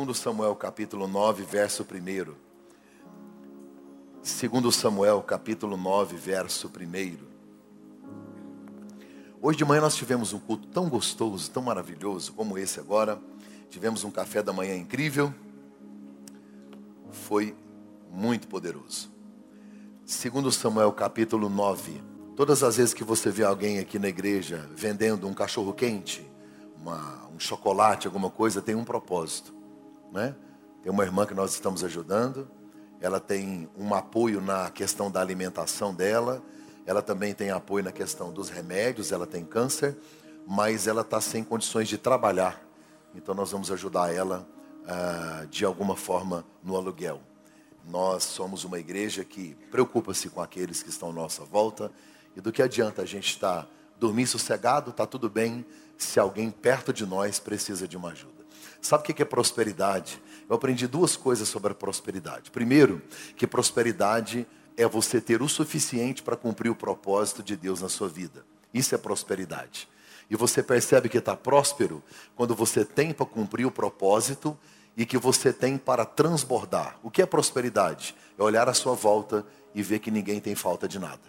Segundo Samuel capítulo 9, verso 1. Segundo Samuel capítulo 9, verso 1. Hoje de manhã nós tivemos um culto tão gostoso, tão maravilhoso como esse agora. Tivemos um café da manhã incrível. Foi muito poderoso. Segundo Samuel capítulo 9. Todas as vezes que você vê alguém aqui na igreja vendendo um cachorro quente, uma, um chocolate, alguma coisa, tem um propósito. Né? Tem uma irmã que nós estamos ajudando, ela tem um apoio na questão da alimentação dela, ela também tem apoio na questão dos remédios, ela tem câncer, mas ela está sem condições de trabalhar. Então nós vamos ajudar ela ah, de alguma forma no aluguel. Nós somos uma igreja que preocupa-se com aqueles que estão à nossa volta. E do que adianta a gente estar dormir sossegado, está tudo bem, se alguém perto de nós precisa de uma ajuda. Sabe o que é prosperidade? Eu aprendi duas coisas sobre a prosperidade. Primeiro, que prosperidade é você ter o suficiente para cumprir o propósito de Deus na sua vida. Isso é prosperidade. E você percebe que está próspero quando você tem para cumprir o propósito e que você tem para transbordar. O que é prosperidade? É olhar à sua volta e ver que ninguém tem falta de nada.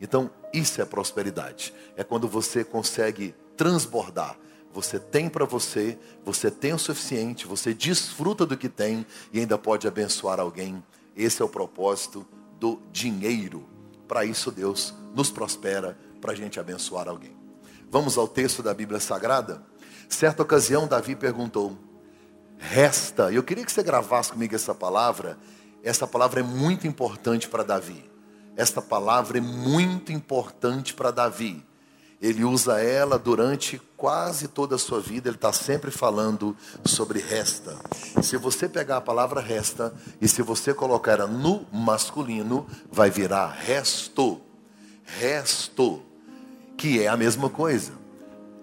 Então, isso é prosperidade. É quando você consegue transbordar. Você tem para você, você tem o suficiente, você desfruta do que tem e ainda pode abençoar alguém. Esse é o propósito do dinheiro. Para isso, Deus nos prospera para a gente abençoar alguém. Vamos ao texto da Bíblia Sagrada? Certa ocasião, Davi perguntou: Resta, eu queria que você gravasse comigo essa palavra. Essa palavra é muito importante para Davi. Esta palavra é muito importante para Davi. Ele usa ela durante quase toda a sua vida, ele está sempre falando sobre resta. Se você pegar a palavra resta e se você colocar ela no masculino, vai virar resto. Resto, que é a mesma coisa.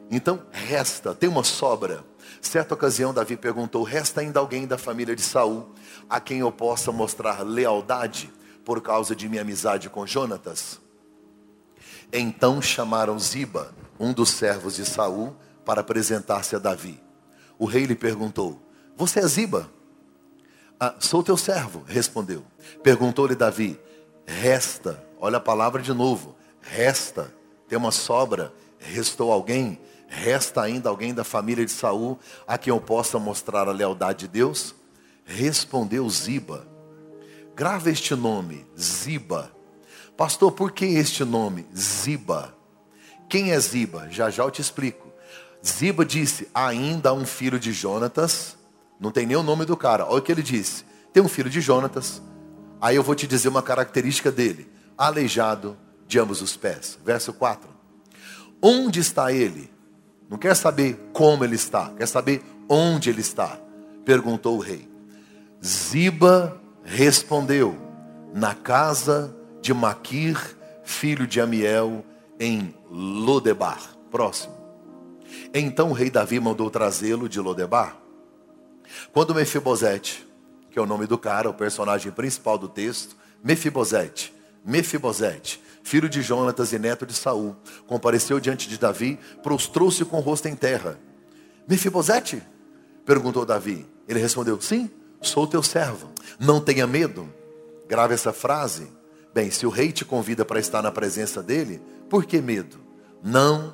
Então, resta, tem uma sobra. Certa ocasião, Davi perguntou: resta ainda alguém da família de Saul a quem eu possa mostrar lealdade por causa de minha amizade com Jonatas? Então chamaram Ziba, um dos servos de Saul, para apresentar-se a Davi. O rei lhe perguntou: Você é Ziba? Ah, sou teu servo, respondeu. Perguntou-lhe Davi: Resta, olha a palavra de novo, resta, tem uma sobra, restou alguém? Resta ainda alguém da família de Saul a quem eu possa mostrar a lealdade de Deus? Respondeu Ziba: Grava este nome, Ziba Pastor, por que este nome? Ziba. Quem é Ziba? Já já eu te explico. Ziba disse: ainda há um filho de Jonatas. Não tem nem o nome do cara. Olha o que ele disse: tem um filho de Jonatas. Aí eu vou te dizer uma característica dele: aleijado de ambos os pés. Verso 4. Onde está ele? Não quer saber como ele está, quer saber onde ele está. Perguntou o rei. Ziba respondeu: na casa de Maquir, filho de Amiel, em Lodebar. Próximo. Então o rei Davi mandou trazê-lo de Lodebar. Quando Mefibosete, que é o nome do cara, o personagem principal do texto, Mefibosete, Mefibosete, filho de Jonatas e neto de Saul, compareceu diante de Davi, prostrou-se com o rosto em terra. Mefibosete? perguntou Davi. Ele respondeu: Sim, sou teu servo. Não tenha medo. Grave essa frase Bem, se o rei te convida para estar na presença dele, por que medo? Não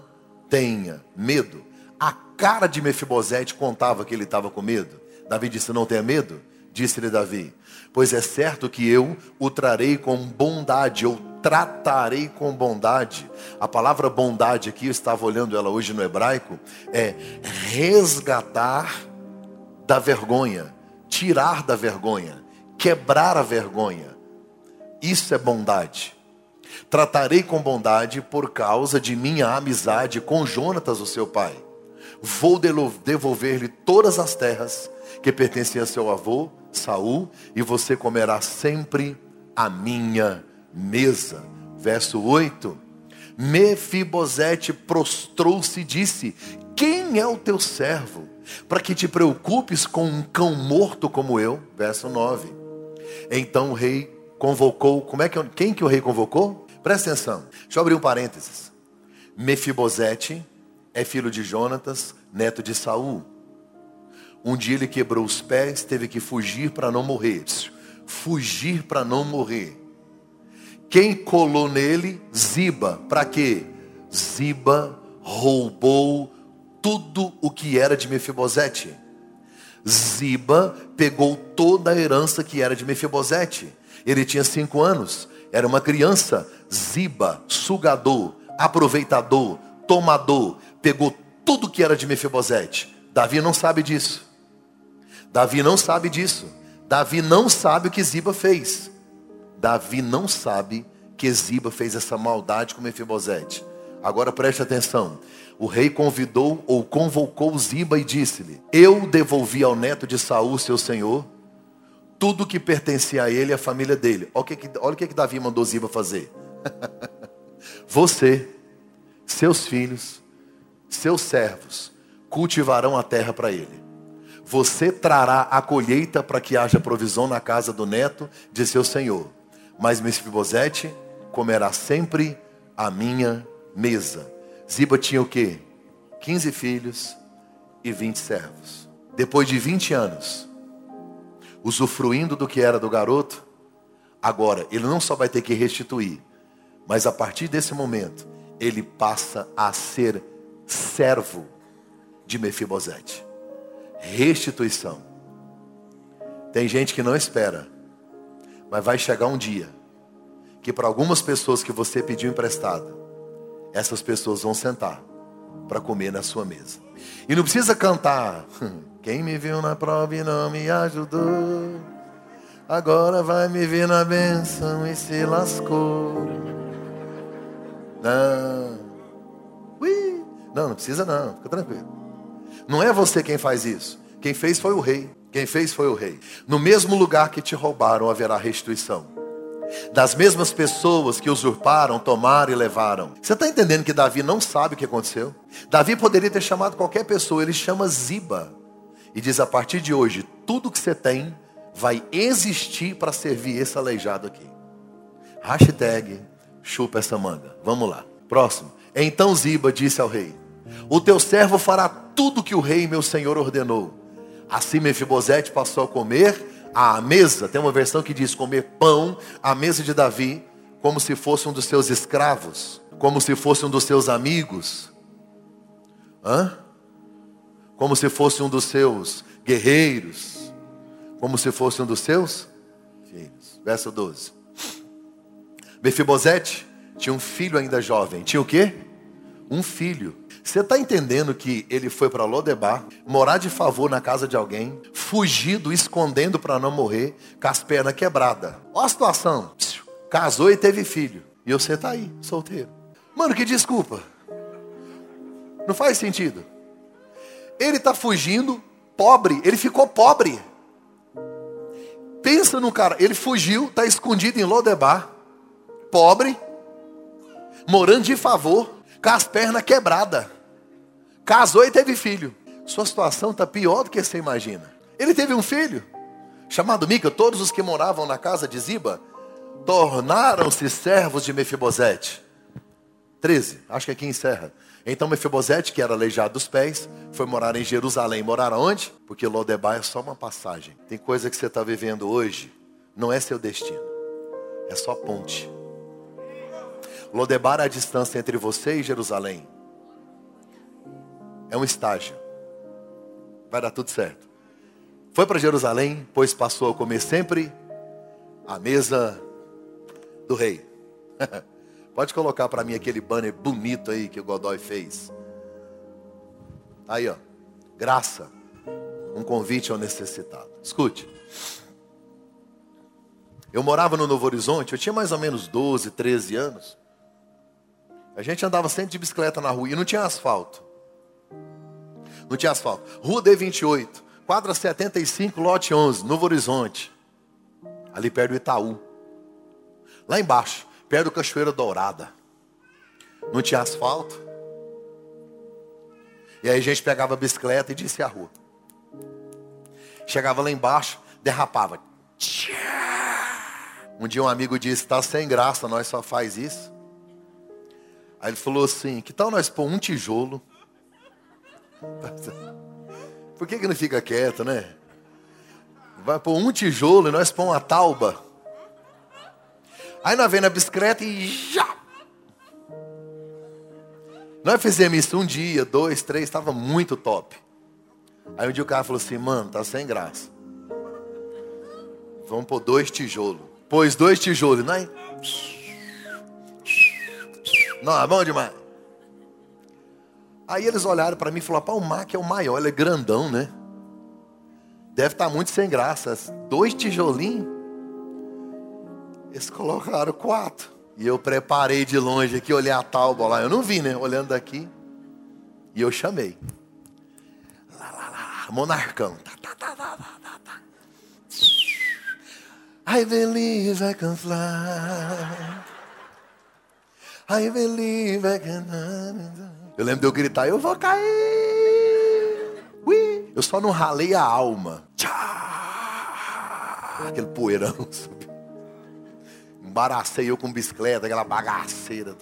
tenha medo. A cara de Mefibosete contava que ele estava com medo. Davi disse: Não tenha medo. Disse-lhe Davi: Pois é certo que eu o trarei com bondade, eu tratarei com bondade. A palavra bondade aqui, eu estava olhando ela hoje no hebraico, é resgatar da vergonha, tirar da vergonha, quebrar a vergonha isso é bondade. Tratarei com bondade por causa de minha amizade com Jonatas, o seu pai. Vou devolver-lhe todas as terras que pertenciam a seu avô, Saul, e você comerá sempre a minha mesa. Verso 8. Mefibosete prostrou-se e disse: Quem é o teu servo? Para que te preocupes com um cão morto como eu. Verso 9. Então o rei convocou, como é que quem que o rei convocou? Presta atenção. Deixa eu abrir um parênteses. Mefibosete é filho de Jonatas, neto de Saul. Um dia ele quebrou os pés, teve que fugir para não morrer. Fugir para não morrer. Quem colou nele? Ziba. Para quê? Ziba roubou tudo o que era de Mefibosete. Ziba pegou toda a herança que era de Mefibosete. Ele tinha cinco anos, era uma criança. Ziba, sugador, aproveitador, tomador, pegou tudo que era de Mefibosete. Davi não sabe disso. Davi não sabe disso. Davi não sabe o que Ziba fez. Davi não sabe que Ziba fez essa maldade com Mefibosete. Agora preste atenção. O rei convidou ou convocou Ziba e disse-lhe: Eu devolvi ao neto de Saul, seu senhor, tudo que pertencia a ele e à família dele. Olha o que, olha o que Davi mandou Ziba fazer. Você, seus filhos, seus servos cultivarão a terra para ele. Você trará a colheita para que haja provisão na casa do neto de seu senhor. Mas Mefibosete comerá sempre a minha mesa. Ziba tinha o quê? 15 filhos e 20 servos. Depois de 20 anos, usufruindo do que era do garoto, agora ele não só vai ter que restituir, mas a partir desse momento, ele passa a ser servo de Mefibosete. Restituição. Tem gente que não espera, mas vai chegar um dia que para algumas pessoas que você pediu emprestado, essas pessoas vão sentar para comer na sua mesa. E não precisa cantar. Quem me viu na prova e não me ajudou, agora vai me ver na benção e se lascou. Não. Ui. Não, não precisa não, fica tranquilo. Não é você quem faz isso. Quem fez foi o rei. Quem fez foi o rei. No mesmo lugar que te roubaram haverá restituição das mesmas pessoas que usurparam, tomaram e levaram. Você está entendendo que Davi não sabe o que aconteceu? Davi poderia ter chamado qualquer pessoa, ele chama Ziba e diz: a partir de hoje, tudo que você tem vai existir para servir esse aleijado aqui. Hashtag chupa essa manga. Vamos lá. Próximo. Então Ziba disse ao rei: O teu servo fará tudo que o rei, meu senhor, ordenou. Assim Mefibosete passou a comer à mesa, tem uma versão que diz comer pão à mesa de Davi, como se fosse um dos seus escravos, como se fosse um dos seus amigos, Hã? como se fosse um dos seus guerreiros, como se fosse um dos seus filhos. Verso 12. Mefibosete tinha um filho ainda jovem. Tinha o quê? Um filho. Você está entendendo que ele foi para Lodebar, morar de favor na casa de alguém, fugido, escondendo para não morrer, com as pernas quebradas. Olha a situação. Casou e teve filho. E você está aí, solteiro. Mano, que desculpa. Não faz sentido. Ele está fugindo, pobre. Ele ficou pobre. Pensa no cara. Ele fugiu, está escondido em Lodebar, pobre, morando de favor, com as pernas quebradas. Casou e teve filho. Sua situação está pior do que você imagina. Ele teve um filho, chamado Mica. Todos os que moravam na casa de Ziba tornaram-se servos de Mefibosete. 13, acho que aqui encerra. Então Mefibosete, que era aleijado dos pés, foi morar em Jerusalém. Morar onde? Porque Lodebar é só uma passagem. Tem coisa que você está vivendo hoje, não é seu destino. É só ponte. Lodebar é a distância entre você e Jerusalém. É um estágio. Vai dar tudo certo. Foi para Jerusalém, pois passou a comer sempre à mesa do rei. Pode colocar para mim aquele banner bonito aí que o Godoy fez. Aí, ó. Graça. Um convite ao necessitado. Escute. Eu morava no Novo Horizonte, eu tinha mais ou menos 12, 13 anos. A gente andava sempre de bicicleta na rua e não tinha asfalto. Não tinha asfalto. Rua D28, quadra 75, lote 11, Novo Horizonte. Ali perto do Itaú. Lá embaixo, perto do Cachoeira Dourada. Não tinha asfalto. E aí a gente pegava a bicicleta e descia a rua. Chegava lá embaixo, derrapava. Um dia um amigo disse, está sem graça, nós só faz isso. Aí ele falou assim, que tal nós pôr um tijolo Por que, que não fica quieto, né? Vai pôr um tijolo e nós pôr uma tauba. Aí nós vem na bicicleta e já. Nós fizemos isso um dia, dois, três, estava muito top. Aí um dia o cara falou assim, mano, tá sem graça. Vamos pôr dois tijolos. Pôs dois tijolos, não é? Não, é bom demais. Aí eles olharam para mim e falaram, pá, o Mac é o maior, ele é grandão, né? Deve estar tá muito sem graça. Dois tijolinhos. Eles colocaram quatro. E eu preparei de longe aqui, olhei a tábua lá. Eu não vi, né? Olhando daqui. E eu chamei. Lá, lá, lá, monarcão. Tá, tá, tá, tá, tá, tá. I believe I can fly. I believe I can. Eu lembro de eu gritar, eu vou cair. Ui. Eu só não ralei a alma. Tchá! Aquele poeirão subiu. Embaracei eu com bicicleta, aquela bagaceira.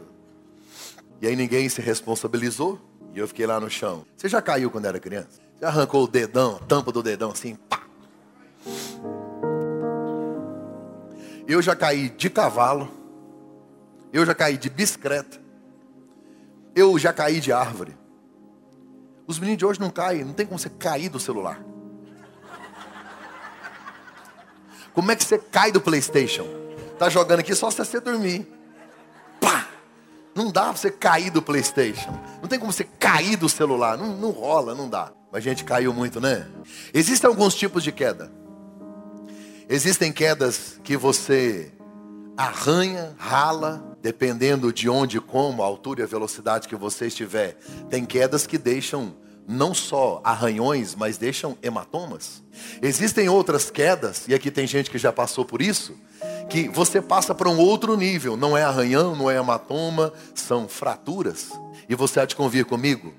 E aí ninguém se responsabilizou. E eu fiquei lá no chão. Você já caiu quando era criança? Já arrancou o dedão, a tampa do dedão assim, pá. Eu já caí de cavalo. Eu já caí de bicicleta. Eu já caí de árvore. Os meninos de hoje não caem, não tem como você cair do celular. Como é que você cai do Playstation? Tá jogando aqui só se você dormir. Pá! Não dá pra você cair do Playstation. Não tem como você cair do celular. Não, não rola, não dá. Mas a gente caiu muito, né? Existem alguns tipos de queda. Existem quedas que você arranha, rala, dependendo de onde, como, a altura e a velocidade que você estiver. Tem quedas que deixam não só arranhões, mas deixam hematomas. Existem outras quedas, e aqui tem gente que já passou por isso, que você passa para um outro nível. Não é arranhão, não é hematoma, são fraturas. E você há de convir comigo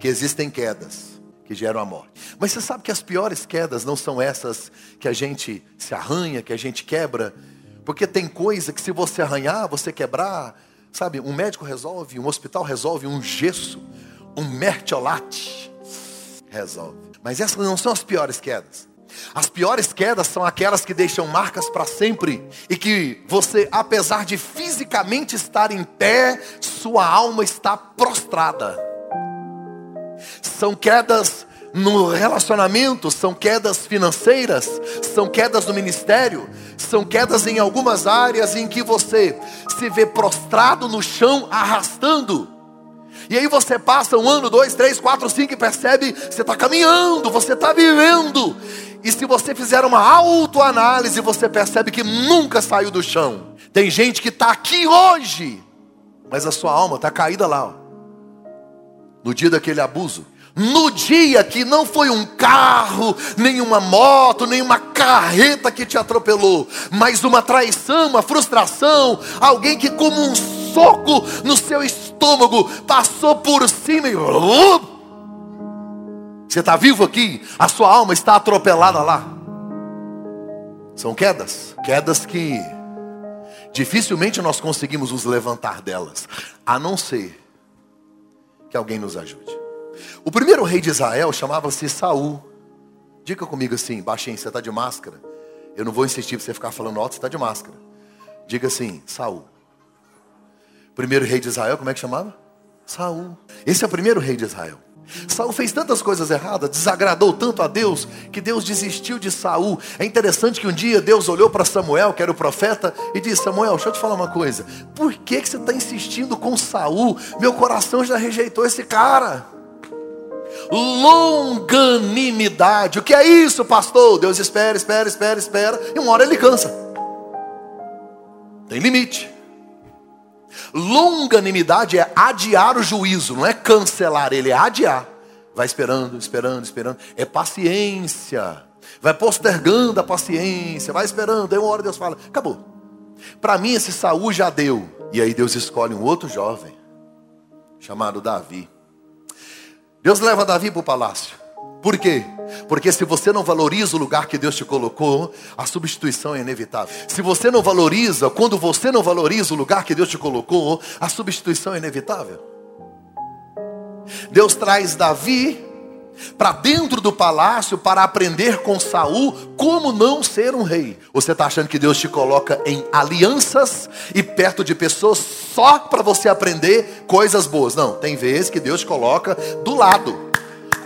que existem quedas que geram a morte. Mas você sabe que as piores quedas não são essas que a gente se arranha, que a gente quebra, porque tem coisa que se você arranhar, você quebrar, sabe, um médico resolve, um hospital resolve, um gesso, um mertiolate resolve. Mas essas não são as piores quedas. As piores quedas são aquelas que deixam marcas para sempre e que você, apesar de fisicamente estar em pé, sua alma está prostrada. São quedas no relacionamento, são quedas financeiras, são quedas no ministério, são quedas em algumas áreas em que você se vê prostrado no chão, arrastando. E aí você passa um ano, dois, três, quatro, cinco e percebe, você está caminhando, você está vivendo. E se você fizer uma autoanálise, você percebe que nunca saiu do chão. Tem gente que está aqui hoje, mas a sua alma está caída lá. Ó. No dia daquele abuso, no dia que não foi um carro, nem uma moto, nem uma carreta que te atropelou, mas uma traição, uma frustração, alguém que como um soco no seu estômago passou por cima e você está vivo aqui, a sua alma está atropelada lá. São quedas, quedas que dificilmente nós conseguimos nos levantar delas, a não ser que alguém nos ajude. O primeiro rei de Israel chamava-se Saul. Diga comigo assim, baixinho, você está de máscara. Eu não vou insistir para você ficar falando alto, você está de máscara. Diga assim, Saul. Primeiro rei de Israel, como é que chamava? Saul. Esse é o primeiro rei de Israel. Saul fez tantas coisas erradas, desagradou tanto a Deus, que Deus desistiu de Saul. É interessante que um dia Deus olhou para Samuel, que era o profeta, e disse: Samuel, deixa eu te falar uma coisa. Por que, que você está insistindo com Saul? Meu coração já rejeitou esse cara longanimidade. O que é isso, pastor? Deus espera, espera, espera, espera, e uma hora ele cansa. Tem limite. Longanimidade é adiar o juízo, não é cancelar ele, é adiar. Vai esperando, esperando, esperando. É paciência. Vai postergando a paciência, vai esperando. Aí uma hora Deus fala: acabou. Para mim, esse Saúl já deu. E aí Deus escolhe um outro jovem, chamado Davi. Deus leva Davi para o palácio. Por quê? Porque se você não valoriza o lugar que Deus te colocou, a substituição é inevitável. Se você não valoriza, quando você não valoriza o lugar que Deus te colocou, a substituição é inevitável. Deus traz Davi para dentro do palácio para aprender com Saul como não ser um rei. Você está achando que Deus te coloca em alianças e perto de pessoas só para você aprender coisas boas? Não, tem vezes que Deus te coloca do lado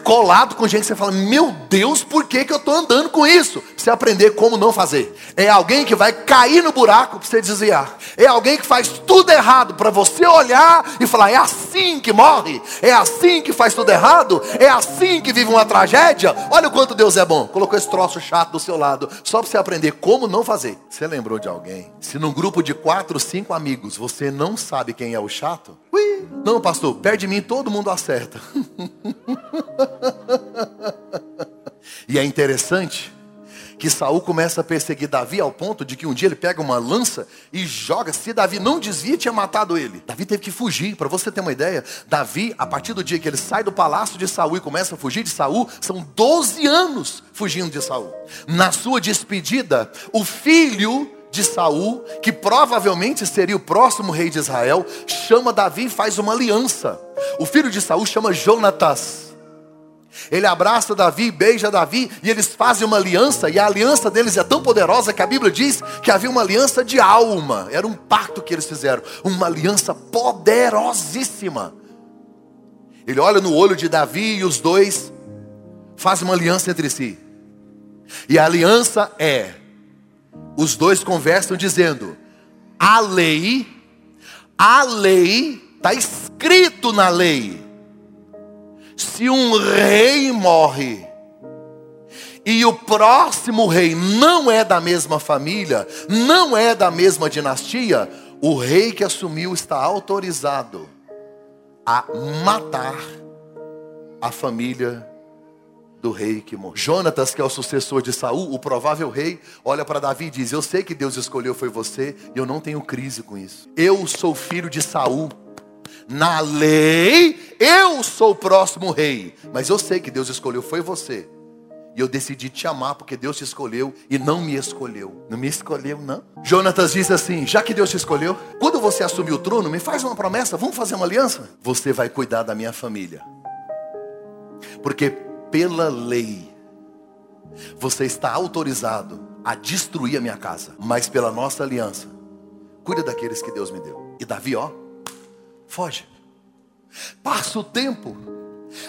colado com gente que você fala: Meu Deus, por que, que eu estou andando com isso? Você aprender como não fazer. É alguém que vai cair no buraco para você desviar. É alguém que faz tudo errado para você olhar e falar: É assim que morre? É assim que faz tudo errado? É assim que vive uma tragédia? Olha o quanto Deus é bom. Colocou esse troço chato do seu lado, só para você aprender como não fazer. Você lembrou de alguém? Se num grupo de quatro, cinco amigos você não sabe quem é o chato, ui, não, pastor, perto de mim todo mundo acerta. e é interessante que Saul começa a perseguir Davi ao ponto de que um dia ele pega uma lança e joga. Se Davi não desvia, tinha matado ele. Davi teve que fugir. Para você ter uma ideia, Davi, a partir do dia que ele sai do palácio de Saul e começa a fugir de Saul, são 12 anos fugindo de Saul. Na sua despedida, o filho de Saul, que provavelmente seria o próximo rei de Israel, chama Davi e faz uma aliança. O filho de Saul chama Jonatas. Ele abraça Davi, beija Davi e eles fazem uma aliança, e a aliança deles é tão poderosa que a Bíblia diz que havia uma aliança de alma, era um pacto que eles fizeram, uma aliança poderosíssima. Ele olha no olho de Davi e os dois fazem uma aliança entre si, e a aliança é: os dois conversam dizendo, a lei, a lei, está escrito na lei se um rei morre e o próximo rei não é da mesma família, não é da mesma dinastia, o rei que assumiu está autorizado a matar a família do rei que morreu. Jonatas, que é o sucessor de Saul, o provável rei, olha para Davi e diz: Eu sei que Deus escolheu foi você, e eu não tenho crise com isso. Eu sou filho de Saul. Na lei, eu sou o próximo rei. Mas eu sei que Deus escolheu, foi você. E eu decidi te amar porque Deus te escolheu e não me escolheu. Não me escolheu, não. Jonatas diz assim: já que Deus te escolheu, quando você assumir o trono, me faz uma promessa, vamos fazer uma aliança? Você vai cuidar da minha família. Porque pela lei, você está autorizado a destruir a minha casa. Mas pela nossa aliança, cuida daqueles que Deus me deu. E Davi, ó, foge. Passa o tempo.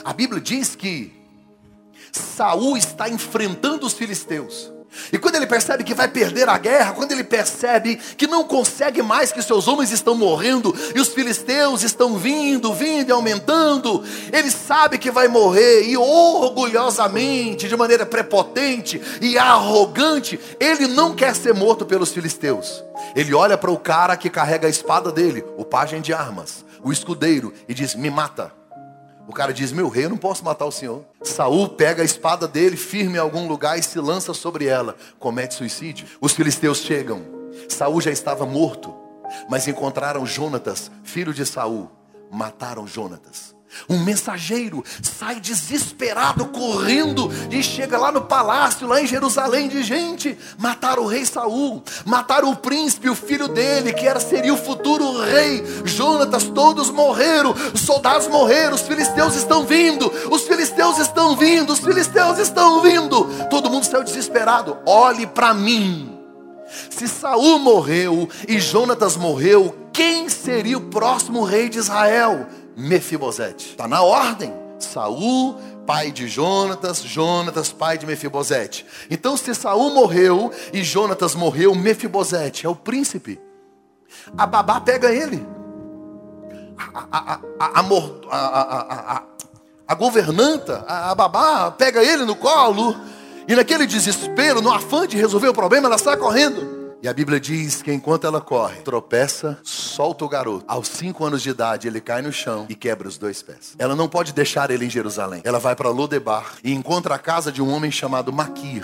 A Bíblia diz que Saul está enfrentando os filisteus. E quando ele percebe que vai perder a guerra, quando ele percebe que não consegue mais, que seus homens estão morrendo e os filisteus estão vindo, vindo e aumentando, ele sabe que vai morrer e orgulhosamente, de maneira prepotente e arrogante, ele não quer ser morto pelos filisteus. Ele olha para o cara que carrega a espada dele, o pajem de armas, o escudeiro, e diz: Me mata. O cara diz: Meu rei, eu não posso matar o senhor. Saul pega a espada dele, firme em algum lugar e se lança sobre ela. Comete suicídio. Os filisteus chegam. Saul já estava morto, mas encontraram Jonatas, filho de Saul. Mataram Jonatas. Um mensageiro sai desesperado, correndo, e chega lá no palácio, lá em Jerusalém, de gente, mataram o rei Saul, mataram o príncipe, o filho dele, que era, seria o futuro rei. Jonatas, todos morreram, os soldados morreram, os filisteus estão vindo, os filisteus estão vindo, os filisteus estão vindo. Todo mundo saiu desesperado. Olhe para mim. Se Saul morreu e Jonatas morreu, quem seria o próximo rei de Israel? Mefibosete. Está na ordem. Saul, pai de Jonatas, Jonatas, pai de Mefibosete. Então, se Saul morreu e Jonatas morreu, Mefibosete é o príncipe. A babá pega ele. A, a, a, a governanta, a babá, pega ele no colo. E naquele desespero, no afã de resolver o problema, ela sai correndo. E a Bíblia diz que enquanto ela corre, tropeça, solta o garoto. Aos cinco anos de idade, ele cai no chão e quebra os dois pés. Ela não pode deixar ele em Jerusalém. Ela vai para Lodebar e encontra a casa de um homem chamado Maquir.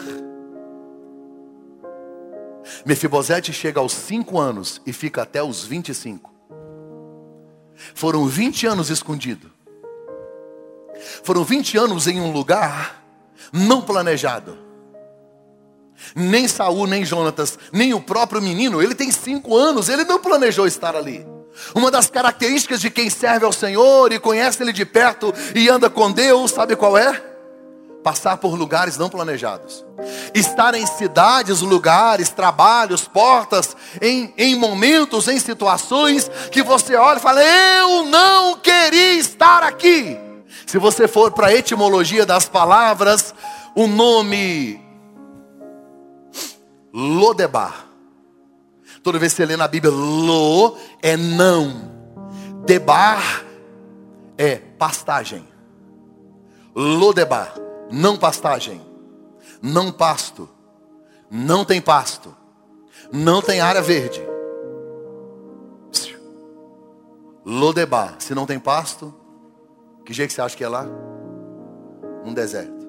Mefibosete chega aos cinco anos e fica até os 25. Foram 20 anos escondido. Foram 20 anos em um lugar não planejado nem Saul, nem Jonatas, nem o próprio menino, ele tem cinco anos, ele não planejou estar ali. Uma das características de quem serve ao Senhor e conhece Ele de perto e anda com Deus, sabe qual é? passar por lugares não planejados, estar em cidades, lugares, trabalhos, portas, em, em momentos, em situações que você olha e fala: Eu não queria estar aqui. Se você for para a etimologia das palavras, o nome Lodebar. Toda vez que você lê na Bíblia, Lo é não, Debar é pastagem. Lodebar, não pastagem, não pasto, não tem pasto, não tem área verde. Lodebar, se não tem pasto, que jeito que você acha que é lá? Um deserto.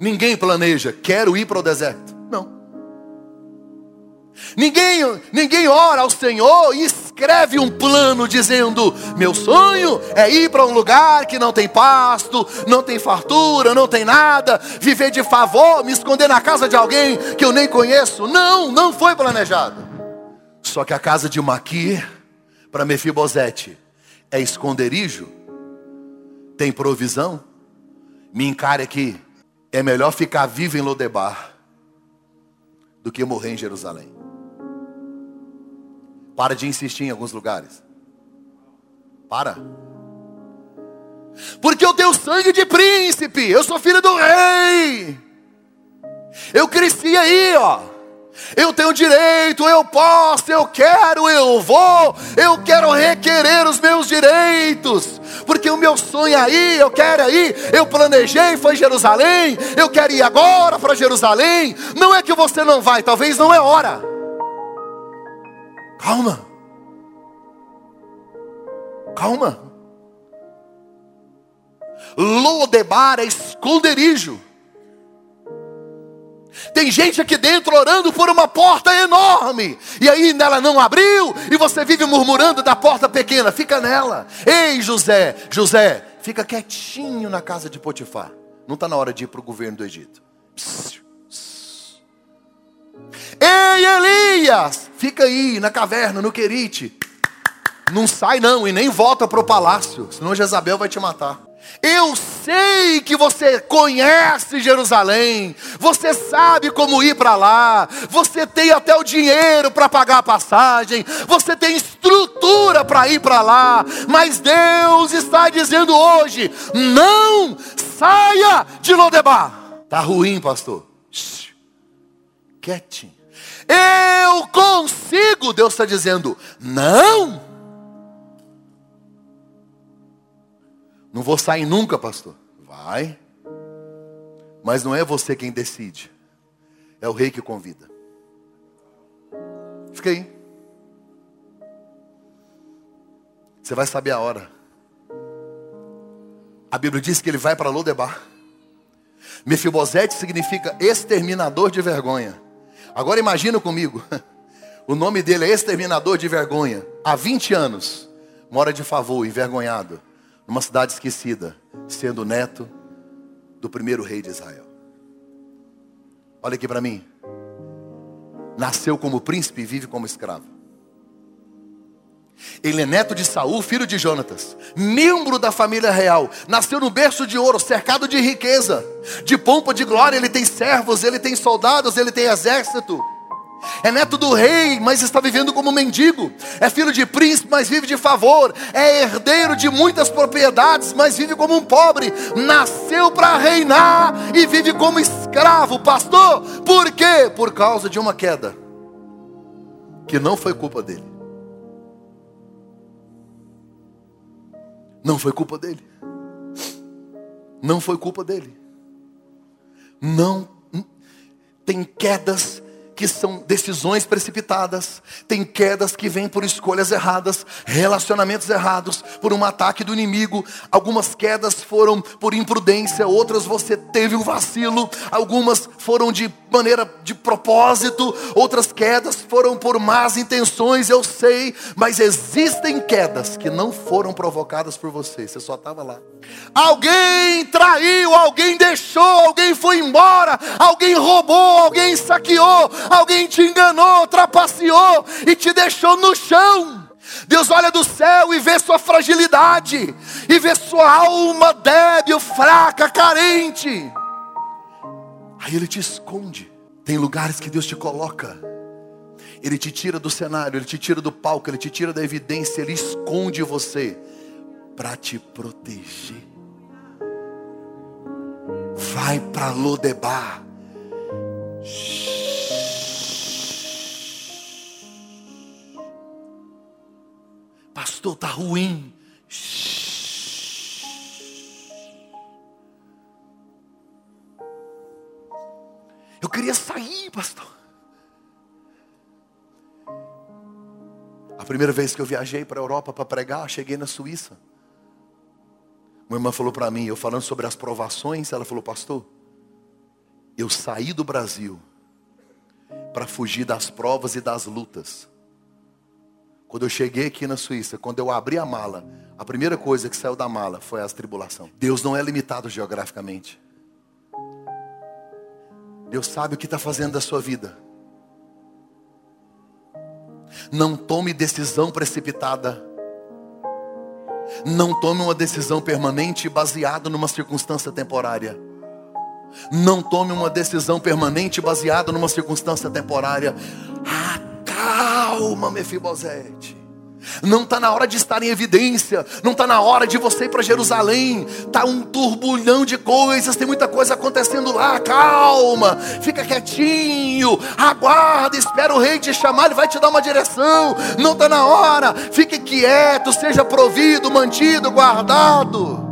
Ninguém planeja, quero ir para o deserto. Não. Ninguém, ninguém ora ao Senhor e escreve um plano dizendo: Meu sonho é ir para um lugar que não tem pasto, não tem fartura, não tem nada, viver de favor, me esconder na casa de alguém que eu nem conheço. Não, não foi planejado. Só que a casa de Maquir, para Mefibosete, é esconderijo, tem provisão. Me encare aqui é melhor ficar vivo em Lodebar do que morrer em Jerusalém. Para de insistir em alguns lugares. Para. Porque eu tenho sangue de príncipe, eu sou filho do rei. Eu cresci aí, ó. Eu tenho direito, eu posso, eu quero, eu vou, eu quero requerer os meus direitos, porque o meu sonho é aí, eu quero aí, eu planejei, foi Jerusalém, eu quero ir agora para Jerusalém. Não é que você não vai, talvez não é hora. Calma, calma. Lodebar é esconderijo. Tem gente aqui dentro orando por uma porta enorme, e aí nela não abriu, e você vive murmurando da porta pequena, fica nela. Ei, José, José, fica quietinho na casa de Potifar. Não está na hora de ir para o governo do Egito. Ei, Elias, fica aí na caverna, no Querite. Não sai não e nem volta para o palácio, senão Jezabel vai te matar. Eu sei que você conhece Jerusalém, você sabe como ir para lá, você tem até o dinheiro para pagar a passagem, você tem estrutura para ir para lá, mas Deus está dizendo hoje: não saia de Lodebar. Tá ruim, pastor. Quietinho. Eu consigo, Deus está dizendo, não. Não vou sair nunca, pastor. Vai. Mas não é você quem decide. É o rei que convida. Fica aí. Você vai saber a hora. A Bíblia diz que ele vai para Lodebar. Mefibosete significa exterminador de vergonha. Agora imagina comigo. O nome dele é exterminador de vergonha. Há 20 anos mora de favor, envergonhado numa cidade esquecida, sendo neto do primeiro rei de Israel. Olha aqui para mim. Nasceu como príncipe e vive como escravo. Ele é neto de Saul, filho de Jonatas, membro da família real. Nasceu no berço de ouro, cercado de riqueza, de pompa, de glória. Ele tem servos, ele tem soldados, ele tem exército. É neto do rei, mas está vivendo como mendigo. É filho de príncipe, mas vive de favor. É herdeiro de muitas propriedades, mas vive como um pobre. Nasceu para reinar e vive como escravo. Pastor, por quê? Por causa de uma queda que não foi culpa dele. Não foi culpa dele. Não foi culpa dele. Não tem quedas que são decisões precipitadas, tem quedas que vêm por escolhas erradas, relacionamentos errados, por um ataque do inimigo. Algumas quedas foram por imprudência, outras você teve um vacilo, algumas foram de maneira de propósito, outras quedas foram por más intenções, eu sei, mas existem quedas que não foram provocadas por você, você só estava lá. Alguém traiu, alguém deixou, alguém foi embora, alguém roubou, alguém saqueou, alguém te enganou, trapaceou e te deixou no chão. Deus olha do céu e vê sua fragilidade, e vê sua alma débil, fraca, carente. Aí Ele te esconde. Tem lugares que Deus te coloca. Ele te tira do cenário, Ele te tira do palco, Ele te tira da evidência, Ele esconde você para te proteger. Vai para Lodebar. Pastor, tá ruim. Eu queria sair, pastor. A primeira vez que eu viajei para a Europa para pregar, cheguei na Suíça. Uma irmã falou para mim, eu falando sobre as provações, ela falou, pastor, eu saí do Brasil para fugir das provas e das lutas. Quando eu cheguei aqui na Suíça, quando eu abri a mala, a primeira coisa que saiu da mala foi as tribulação. Deus não é limitado geograficamente. Deus sabe o que está fazendo da sua vida. Não tome decisão precipitada. Não tome uma decisão permanente baseada numa circunstância temporária. Não tome uma decisão permanente baseada numa circunstância temporária. Acalma, Mefibosete. Não está na hora de estar em evidência. Não está na hora de você ir para Jerusalém. Está um turbulhão de coisas. Tem muita coisa acontecendo lá. Calma. Fica quietinho. Aguarda. Espera o rei te chamar. Ele vai te dar uma direção. Não está na hora. Fique quieto. Seja provido, mantido, guardado.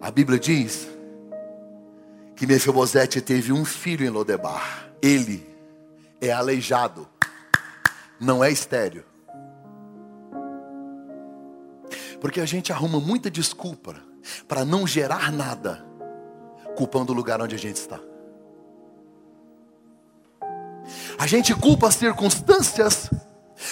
A Bíblia diz que Mefibosete teve um filho em Lodebar ele é aleijado, não é estéreo. Porque a gente arruma muita desculpa para não gerar nada, culpando o lugar onde a gente está. A gente culpa as circunstâncias,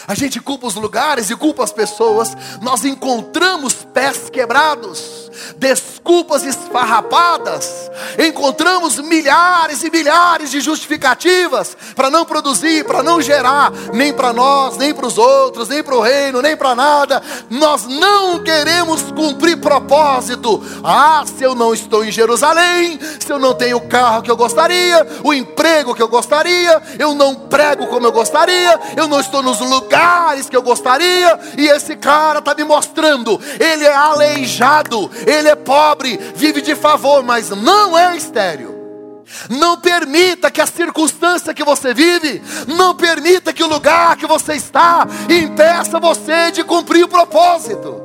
a gente culpa os lugares e culpa as pessoas. Nós encontramos pés quebrados desculpas esfarrapadas, encontramos milhares e milhares de justificativas para não produzir, para não gerar, nem para nós, nem para os outros, nem para o reino, nem para nada. Nós não queremos cumprir propósito. Ah, se eu não estou em Jerusalém, se eu não tenho o carro que eu gostaria, o emprego que eu gostaria, eu não prego como eu gostaria, eu não estou nos lugares que eu gostaria, e esse cara está me mostrando, ele é aleijado, ele é pobre, vive de favor, mas não é estéreo. Não permita que a circunstância que você vive, não permita que o lugar que você está impeça você de cumprir o propósito.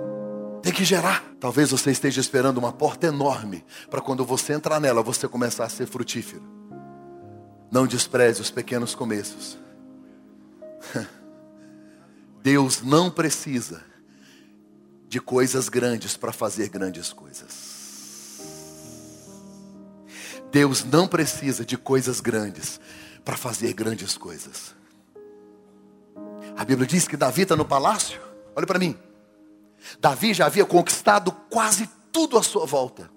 Tem que gerar. Talvez você esteja esperando uma porta enorme para quando você entrar nela, você começar a ser frutífero. Não despreze os pequenos começos. Deus não precisa de coisas grandes para fazer grandes coisas. Deus não precisa de coisas grandes para fazer grandes coisas. A Bíblia diz que Davi está no palácio. Olha para mim. Davi já havia conquistado quase tudo à sua volta.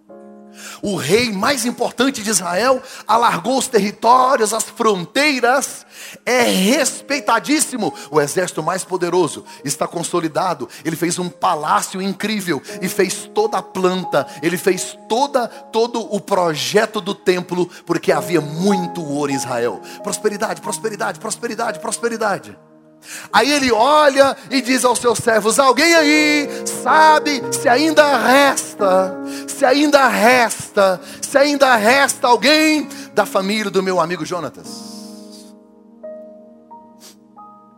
O rei mais importante de Israel alargou os territórios, as fronteiras, é respeitadíssimo. O exército mais poderoso está consolidado. Ele fez um palácio incrível e fez toda a planta, ele fez toda todo o projeto do templo, porque havia muito ouro em Israel. Prosperidade, prosperidade, prosperidade, prosperidade. Aí ele olha e diz aos seus servos: Alguém aí sabe se ainda resta, se ainda resta, se ainda resta alguém da família do meu amigo Jonatas?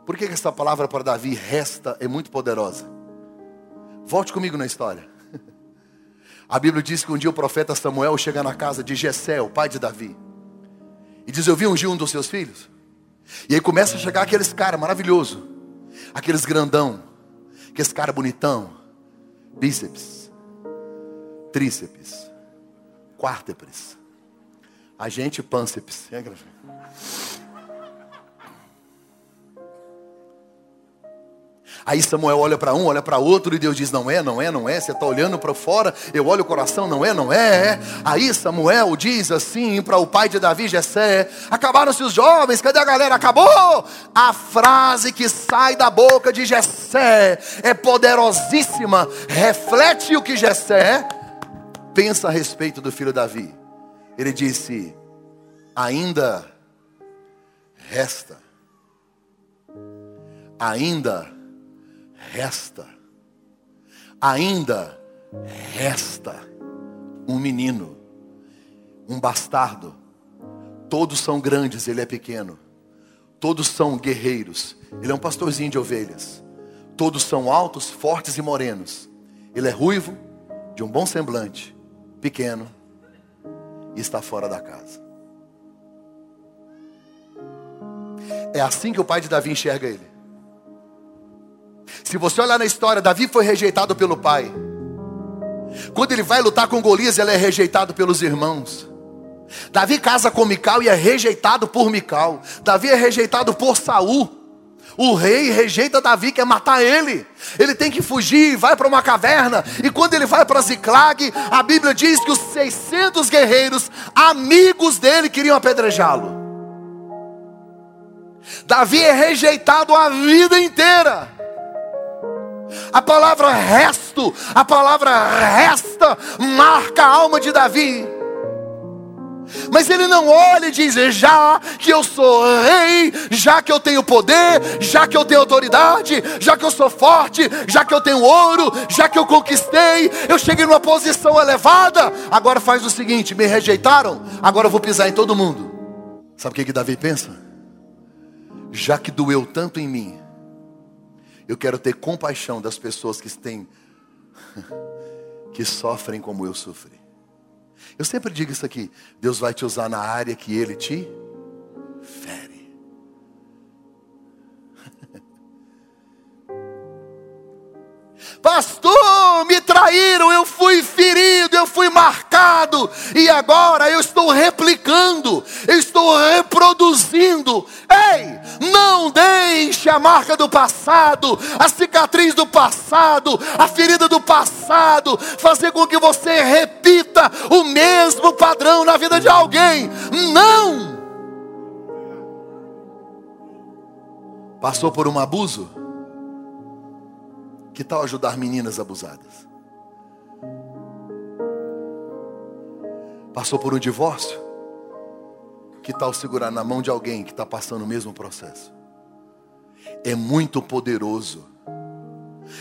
Por que, que essa palavra para Davi resta é muito poderosa? Volte comigo na história. A Bíblia diz que um dia o profeta Samuel chega na casa de Jessé, o pai de Davi, e diz: Eu vi ungir um dos seus filhos. E aí começa a chegar aqueles caras maravilhoso, aqueles grandão, aqueles cara bonitão, bíceps, tríceps, quártepes, a gente pânceps. Aí Samuel olha para um, olha para outro e Deus diz: Não é, não é, não é. Você está olhando para fora, eu olho o coração, não é, não é. Aí Samuel diz assim para o pai de Davi, Jessé: Acabaram-se os jovens, cadê a galera? Acabou! A frase que sai da boca de Jessé é poderosíssima, reflete o que Jessé pensa a respeito do filho Davi. Ele disse: Ainda resta, ainda resta, ainda resta um menino, um bastardo. Todos são grandes, ele é pequeno. Todos são guerreiros. Ele é um pastorzinho de ovelhas. Todos são altos, fortes e morenos. Ele é ruivo, de um bom semblante, pequeno e está fora da casa. É assim que o pai de Davi enxerga ele. Se você olhar na história, Davi foi rejeitado pelo pai. Quando ele vai lutar com Golias, ele é rejeitado pelos irmãos. Davi casa com Mical e é rejeitado por Mical. Davi é rejeitado por Saul. O rei rejeita Davi, quer matar ele. Ele tem que fugir, vai para uma caverna. E quando ele vai para Ziclag, a Bíblia diz que os 600 guerreiros, amigos dele, queriam apedrejá-lo. Davi é rejeitado a vida inteira. A palavra resto, a palavra resta, marca a alma de Davi. Mas ele não olha e diz: já que eu sou rei, já que eu tenho poder, já que eu tenho autoridade, já que eu sou forte, já que eu tenho ouro, já que eu conquistei, eu cheguei numa posição elevada. Agora faz o seguinte: me rejeitaram, agora eu vou pisar em todo mundo. Sabe o que, que Davi pensa? Já que doeu tanto em mim, eu quero ter compaixão das pessoas que têm, que sofrem como eu sofri. Eu sempre digo isso aqui: Deus vai te usar na área que Ele te fere. Pastor, me traíram, eu fui ferido, eu fui marcado, e agora eu estou replicando, eu estou reproduzindo. Ei, não deixe a marca do passado, a cicatriz do passado, a ferida do passado, fazer com que você repita o mesmo padrão na vida de alguém. Não! Passou por um abuso? Que tal ajudar meninas abusadas? Passou por um divórcio? Que tal segurar na mão de alguém que está passando o mesmo processo? É muito poderoso.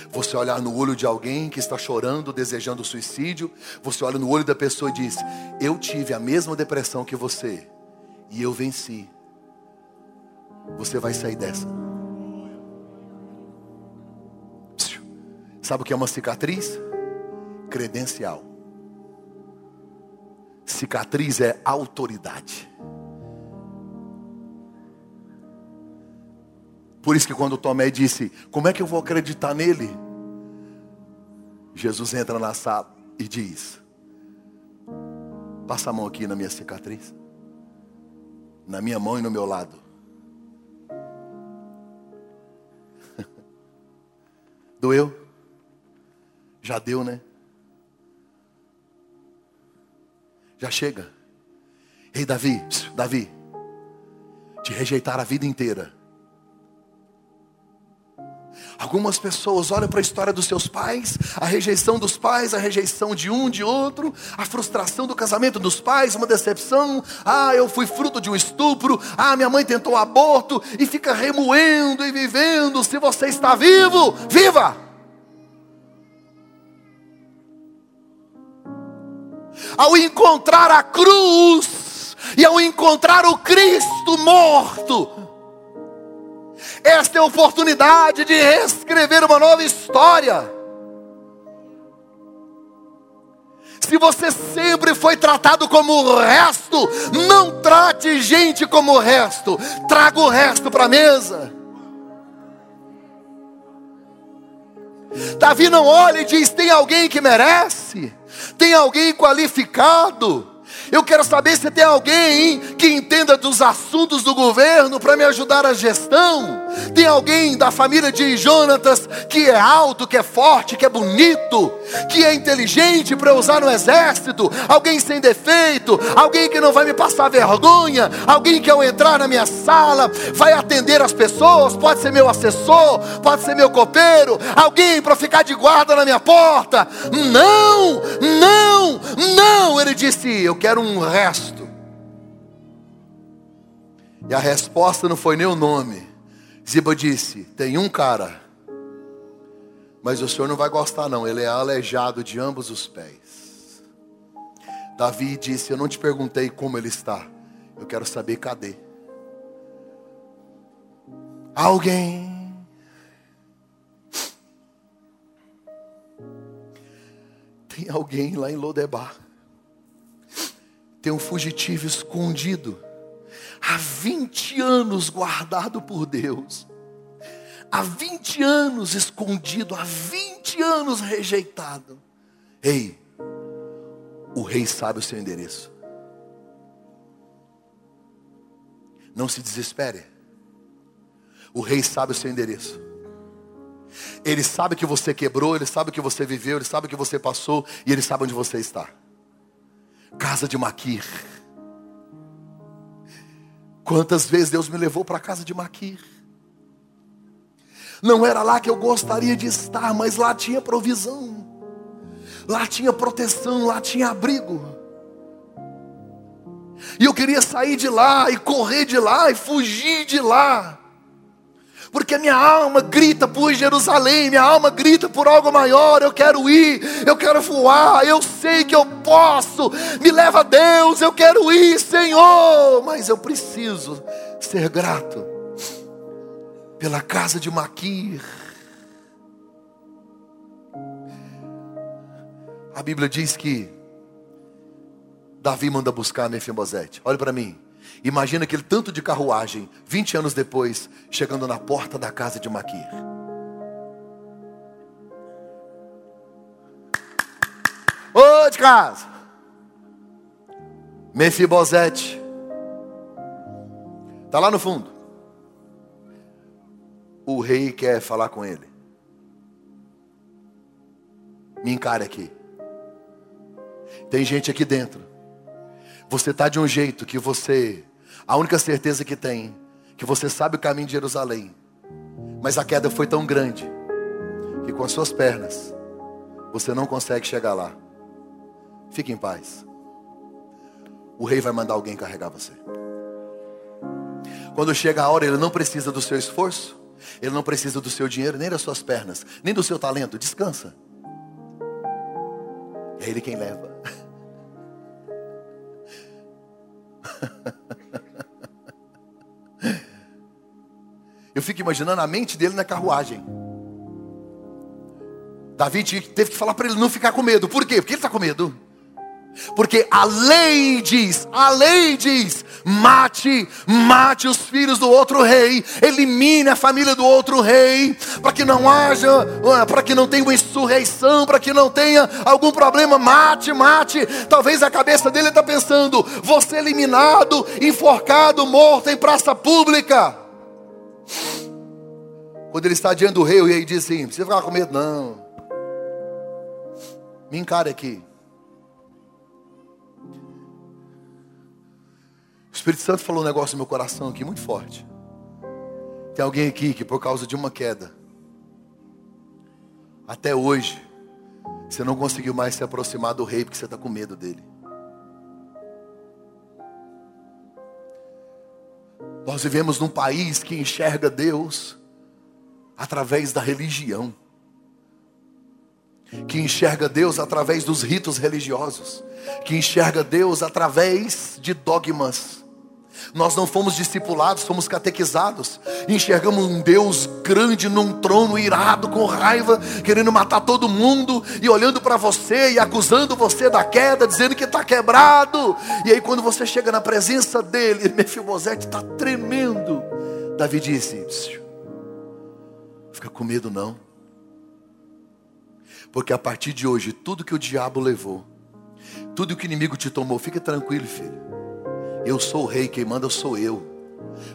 Você olhar no olho de alguém que está chorando, desejando suicídio, você olha no olho da pessoa e diz: Eu tive a mesma depressão que você, e eu venci. Você vai sair dessa. Sabe o que é uma cicatriz? Credencial. Cicatriz é autoridade. Por isso que quando Tomé disse: Como é que eu vou acreditar nele? Jesus entra na sala e diz: Passa a mão aqui na minha cicatriz, na minha mão e no meu lado. Doeu? Já deu, né? Já chega. Ei, Davi, Davi, te rejeitar a vida inteira. Algumas pessoas olham para a história dos seus pais, a rejeição dos pais, a rejeição de um, de outro, a frustração do casamento dos pais, uma decepção. Ah, eu fui fruto de um estupro. Ah, minha mãe tentou aborto e fica remoendo e vivendo. Se você está vivo, viva! Ao encontrar a cruz e ao encontrar o Cristo morto, esta é a oportunidade de reescrever uma nova história. Se você sempre foi tratado como o resto, não trate gente como o resto, traga o resto para a mesa. Davi não olha e diz: tem alguém que merece? Tem alguém qualificado? Eu quero saber se tem alguém que entenda dos assuntos do governo para me ajudar a gestão. Tem alguém da família de Jonatas que é alto, que é forte, que é bonito, que é inteligente para usar no exército. Alguém sem defeito, alguém que não vai me passar vergonha, alguém que ao entrar na minha sala vai atender as pessoas. Pode ser meu assessor, pode ser meu copeiro, alguém para ficar de guarda na minha porta. Não, não, não. Ele disse: Eu quero um resto. E a resposta não foi nem o nome. Ziba disse: Tem um cara, mas o senhor não vai gostar, não. Ele é aleijado de ambos os pés. Davi disse: Eu não te perguntei como ele está, eu quero saber cadê. Alguém Tem alguém lá em Lodebar. Tem um fugitivo escondido. Há 20 anos guardado por Deus. Há 20 anos escondido. Há 20 anos rejeitado. Ei, o rei sabe o seu endereço. Não se desespere. O rei sabe o seu endereço. Ele sabe que você quebrou, ele sabe que você viveu, ele sabe que você passou e ele sabe onde você está. Casa de Maquir. Quantas vezes Deus me levou para a casa de Maquir? Não era lá que eu gostaria de estar, mas lá tinha provisão, lá tinha proteção, lá tinha abrigo. E eu queria sair de lá e correr de lá e fugir de lá porque minha alma grita por Jerusalém, minha alma grita por algo maior. Eu quero ir, eu quero voar, eu sei que eu posso. Me leva a Deus, eu quero ir, Senhor. Mas eu preciso ser grato pela casa de Maquir. A Bíblia diz que Davi manda buscar Mefibosete. Olha para mim. Imagina aquele tanto de carruagem, 20 anos depois, chegando na porta da casa de Maquir. Ô de casa! Mefibosete. Está lá no fundo. O rei quer falar com ele. Me encare aqui. Tem gente aqui dentro. Você está de um jeito que você a única certeza que tem, que você sabe o caminho de Jerusalém. Mas a queda foi tão grande que com as suas pernas você não consegue chegar lá. Fique em paz. O rei vai mandar alguém carregar você. Quando chega a hora, ele não precisa do seu esforço, ele não precisa do seu dinheiro, nem das suas pernas, nem do seu talento. Descansa. É ele quem leva. fico imaginando a mente dele na carruagem. Davi teve que falar para ele não ficar com medo. Por quê? Porque ele está com medo. Porque a lei diz, a lei diz, mate, mate os filhos do outro rei, elimine a família do outro rei, para que não haja, para que não tenha uma insurreição, para que não tenha algum problema, mate, mate. Talvez a cabeça dele está pensando, você eliminado, enforcado, morto em praça pública. Quando ele está diante do rei, o rei diz assim: precisa ficar com medo, não. Me encare aqui. O Espírito Santo falou um negócio no meu coração aqui muito forte. Tem alguém aqui que por causa de uma queda, até hoje, você não conseguiu mais se aproximar do rei porque você está com medo dele. Nós vivemos num país que enxerga Deus através da religião, que enxerga Deus através dos ritos religiosos, que enxerga Deus através de dogmas. Nós não fomos discipulados, fomos catequizados. Enxergamos um Deus grande num trono irado, com raiva, querendo matar todo mundo e olhando para você e acusando você da queda, dizendo que está quebrado. E aí, quando você chega na presença dele, Mefibosete está tremendo. Davi disse: Fica com medo, não. Porque a partir de hoje, tudo que o diabo levou, Tudo que o inimigo te tomou, fica tranquilo, filho. Eu sou o rei, quem manda sou eu.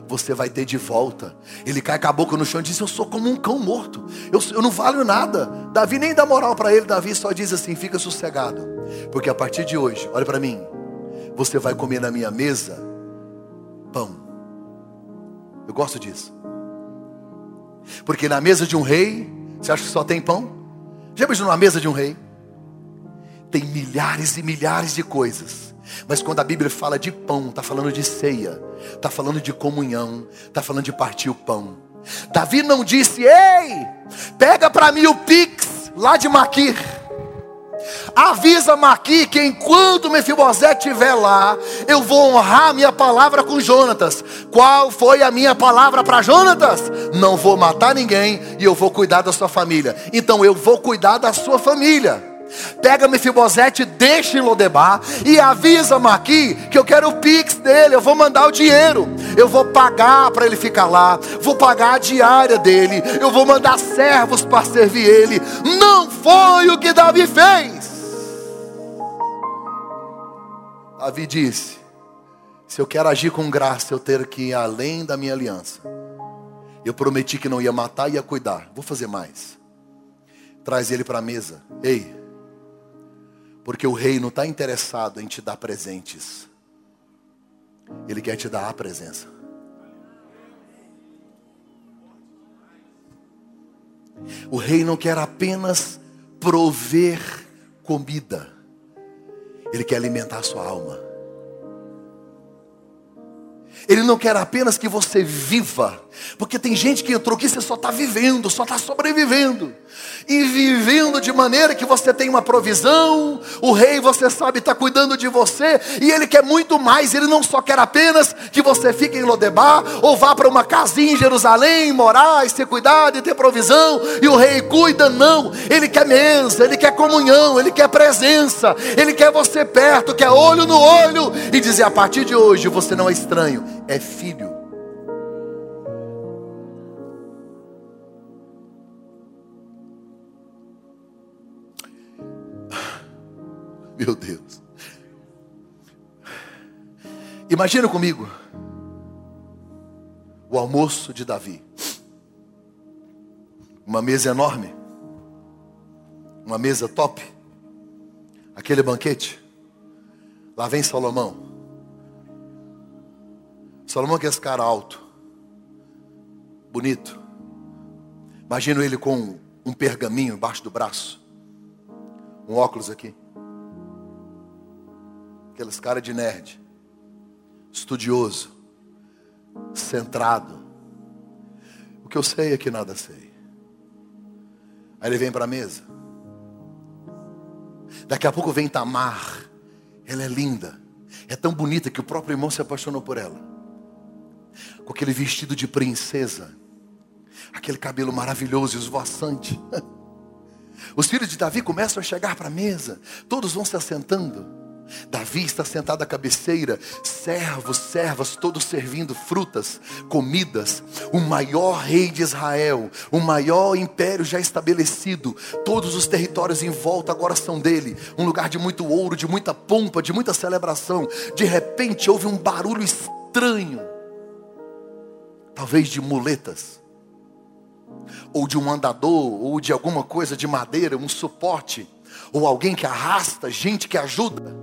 Você vai ter de volta. Ele cai com a boca no chão e diz: Eu sou como um cão morto. Eu, eu não valho nada. Davi nem dá moral para ele. Davi só diz assim: Fica sossegado. Porque a partir de hoje, olha para mim. Você vai comer na minha mesa pão. Eu gosto disso. Porque na mesa de um rei, você acha que só tem pão? Já imaginou na mesa de um rei? Tem milhares e milhares de coisas. Mas quando a Bíblia fala de pão, está falando de ceia, está falando de comunhão, está falando de partir o pão. Davi não disse, ei, pega para mim o pix lá de Maquir. Avisa Maqui que enquanto Mefibosete estiver lá, eu vou honrar minha palavra com Jonatas. Qual foi a minha palavra para Jonatas? Não vou matar ninguém e eu vou cuidar da sua família. Então eu vou cuidar da sua família. Pega Mefibosete, deixa em Lodebar e avisa Maqui que eu quero o pix dele, eu vou mandar o dinheiro, eu vou pagar para ele ficar lá, vou pagar a diária dele, eu vou mandar servos para servir ele. Não foi o que Davi fez. Davi disse: Se eu quero agir com graça, eu tenho que ir além da minha aliança. Eu prometi que não ia matar, ia cuidar. Vou fazer mais. Traz ele para a mesa. Ei, porque o rei não está interessado em te dar presentes. Ele quer te dar a presença. O rei não quer apenas prover comida. Ele quer alimentar a sua alma. Ele não quer apenas que você viva, porque tem gente que entrou aqui, você só está vivendo, só está sobrevivendo, e vivendo de maneira que você tem uma provisão, o rei, você sabe, está cuidando de você, e ele quer muito mais, ele não só quer apenas que você fique em Lodebar, ou vá para uma casinha em Jerusalém, morar e ser cuidado e ter provisão, e o rei cuida, não, ele quer mesa, ele quer comunhão, ele quer presença, ele quer você perto, quer olho no olho, e dizer: a partir de hoje você não é estranho é filho. Meu Deus. Imagina comigo o almoço de Davi. Uma mesa enorme. Uma mesa top. Aquele banquete. Lá vem Salomão. Salomão que é esse cara alto, bonito. Imagino ele com um pergaminho embaixo do braço, um óculos aqui. Aqueles cara de nerd, estudioso, centrado. O que eu sei é que nada sei. Aí ele vem para a mesa. Daqui a pouco vem Tamar. Ela é linda. É tão bonita que o próprio irmão se apaixonou por ela com aquele vestido de princesa, aquele cabelo maravilhoso esvoaçante. Os filhos de Davi começam a chegar para a mesa, todos vão se assentando. Davi está sentado à cabeceira, servos, servas, todos servindo frutas, comidas. O maior rei de Israel, o maior império já estabelecido, todos os territórios em volta agora são dele. Um lugar de muito ouro, de muita pompa, de muita celebração. De repente houve um barulho estranho talvez de muletas, ou de um andador, ou de alguma coisa de madeira, um suporte, ou alguém que arrasta, gente que ajuda,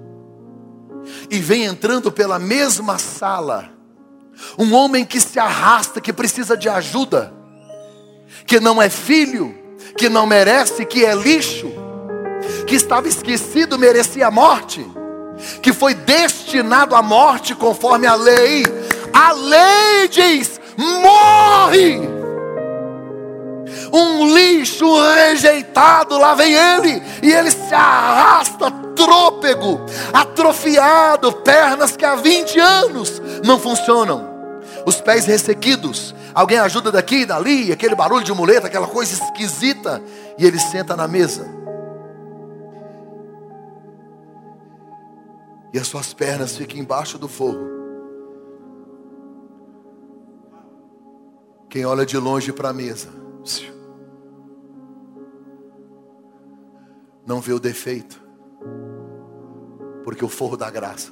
e vem entrando pela mesma sala, um homem que se arrasta, que precisa de ajuda, que não é filho, que não merece, que é lixo, que estava esquecido, merecia a morte, que foi destinado à morte conforme a lei. A lei diz: morre. Um lixo rejeitado, lá vem ele, e ele se arrasta trôpego, atrofiado, pernas que há 20 anos não funcionam, os pés ressequidos. Alguém ajuda daqui e dali, aquele barulho de muleta, aquela coisa esquisita, e ele senta na mesa. E as suas pernas ficam embaixo do forro. Quem olha de longe para a mesa, não vê o defeito, Porque o forro da graça.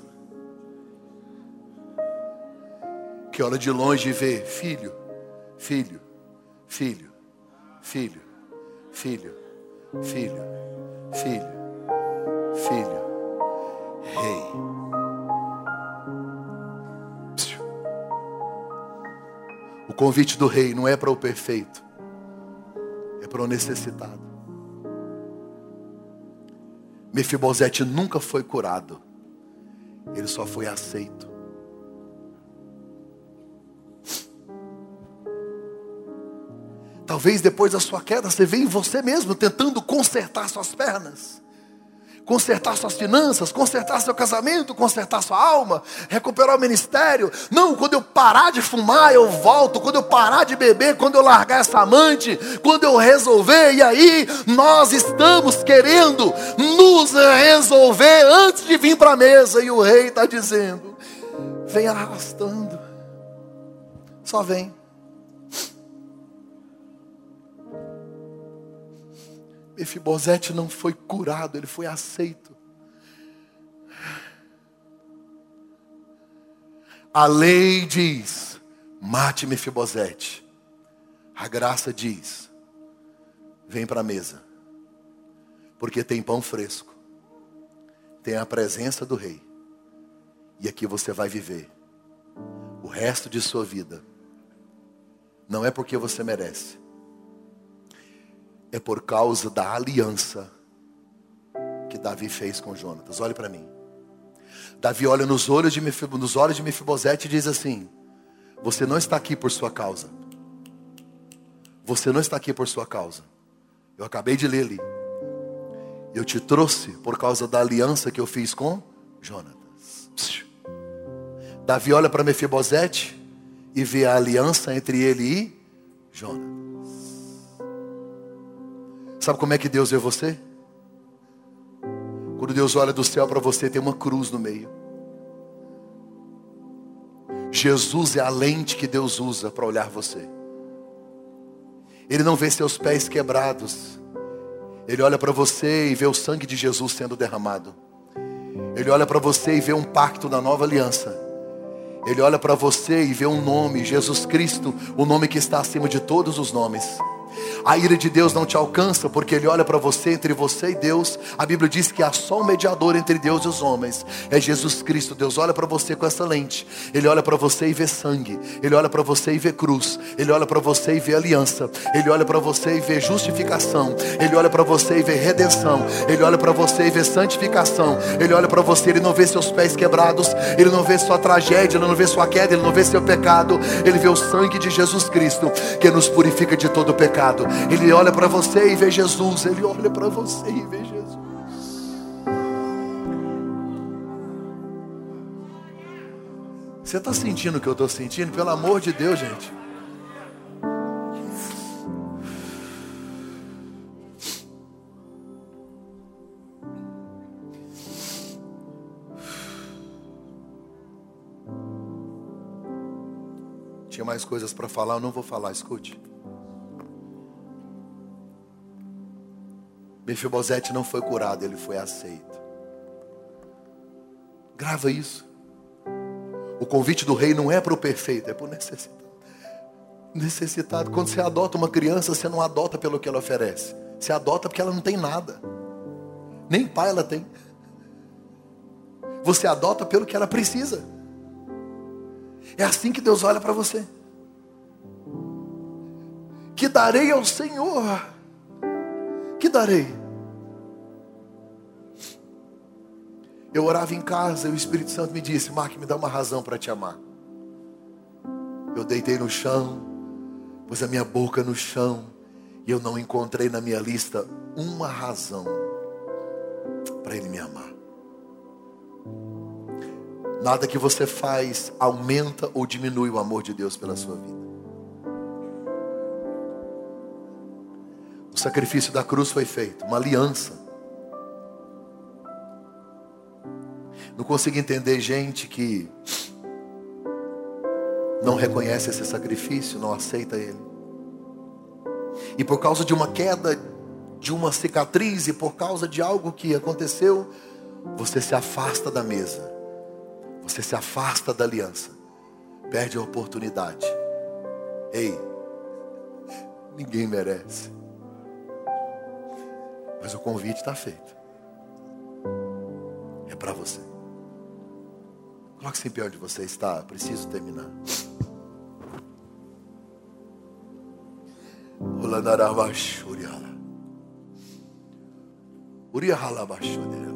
Que olha de longe e vê, filho, filho, filho, filho, filho, filho, filho, filho, rei. O convite do rei não é para o perfeito, é para o necessitado. Mefibosete nunca foi curado, ele só foi aceito. Talvez depois da sua queda você veja em você mesmo tentando consertar suas pernas, consertar suas finanças, consertar seu casamento, consertar sua alma, recuperar o ministério. Não, quando eu parar de fumar, eu volto. Quando eu parar de beber, quando eu largar essa amante, quando eu resolver, e aí nós estamos querendo nos resolver antes de vir para a mesa. E o rei está dizendo: vem arrastando, só vem. Mefibosete não foi curado, ele foi aceito. A lei diz: mate Mefibosete. A graça diz: vem para a mesa, porque tem pão fresco, tem a presença do rei, e aqui você vai viver o resto de sua vida. Não é porque você merece, é por causa da aliança que Davi fez com Jonatas. Olhe para mim. Davi olha nos olhos de nos olhos de Mefibosete e diz assim: Você não está aqui por sua causa. Você não está aqui por sua causa. Eu acabei de ler ali. Eu te trouxe por causa da aliança que eu fiz com Jonatas. Davi olha para Mefibosete e vê a aliança entre ele e Jonatas. Sabe como é que Deus vê você? Quando Deus olha do céu para você, tem uma cruz no meio. Jesus é a lente que Deus usa para olhar você. Ele não vê seus pés quebrados. Ele olha para você e vê o sangue de Jesus sendo derramado. Ele olha para você e vê um pacto da nova aliança. Ele olha para você e vê um nome, Jesus Cristo, o nome que está acima de todos os nomes. A ira de Deus não te alcança porque Ele olha para você, entre você e Deus. A Bíblia diz que há só um mediador entre Deus e os homens. É Jesus Cristo. Deus olha para você com essa lente. Ele olha para você e vê sangue. Ele olha para você e vê cruz. Ele olha para você e vê aliança. Ele olha para você e vê justificação. Ele olha para você e vê redenção. Ele olha para você e vê santificação. Ele olha para você, ele não vê seus pés quebrados. Ele não vê sua tragédia, ele não vê sua queda, ele não vê seu pecado. Ele vê o sangue de Jesus Cristo que nos purifica de todo pecado. Ele olha para você e vê Jesus. Ele olha para você e vê Jesus. Você está sentindo o que eu estou sentindo? Pelo amor de Deus, gente. Tinha mais coisas para falar, eu não vou falar, escute. Mefibosete não foi curado, ele foi aceito. Grava isso. O convite do rei não é para o perfeito, é para o necessitado. Necessitado. Quando você adota uma criança, você não adota pelo que ela oferece. Você adota porque ela não tem nada. Nem pai ela tem. Você adota pelo que ela precisa. É assim que Deus olha para você. Que darei ao Senhor que darei? Eu orava em casa e o Espírito Santo me disse: Mark, me dá uma razão para te amar. Eu deitei no chão, pus a minha boca no chão e eu não encontrei na minha lista uma razão para Ele me amar. Nada que você faz aumenta ou diminui o amor de Deus pela sua vida. Sacrifício da cruz foi feito, uma aliança. Não consigo entender gente que não reconhece esse sacrifício, não aceita ele. E por causa de uma queda, de uma cicatriz e por causa de algo que aconteceu, você se afasta da mesa, você se afasta da aliança, perde a oportunidade. Ei, ninguém merece, mas o convite está feito, é para você. Coloque-se em pé onde você está, preciso terminar. Olanarabashuriala. Uriahalabashuriala.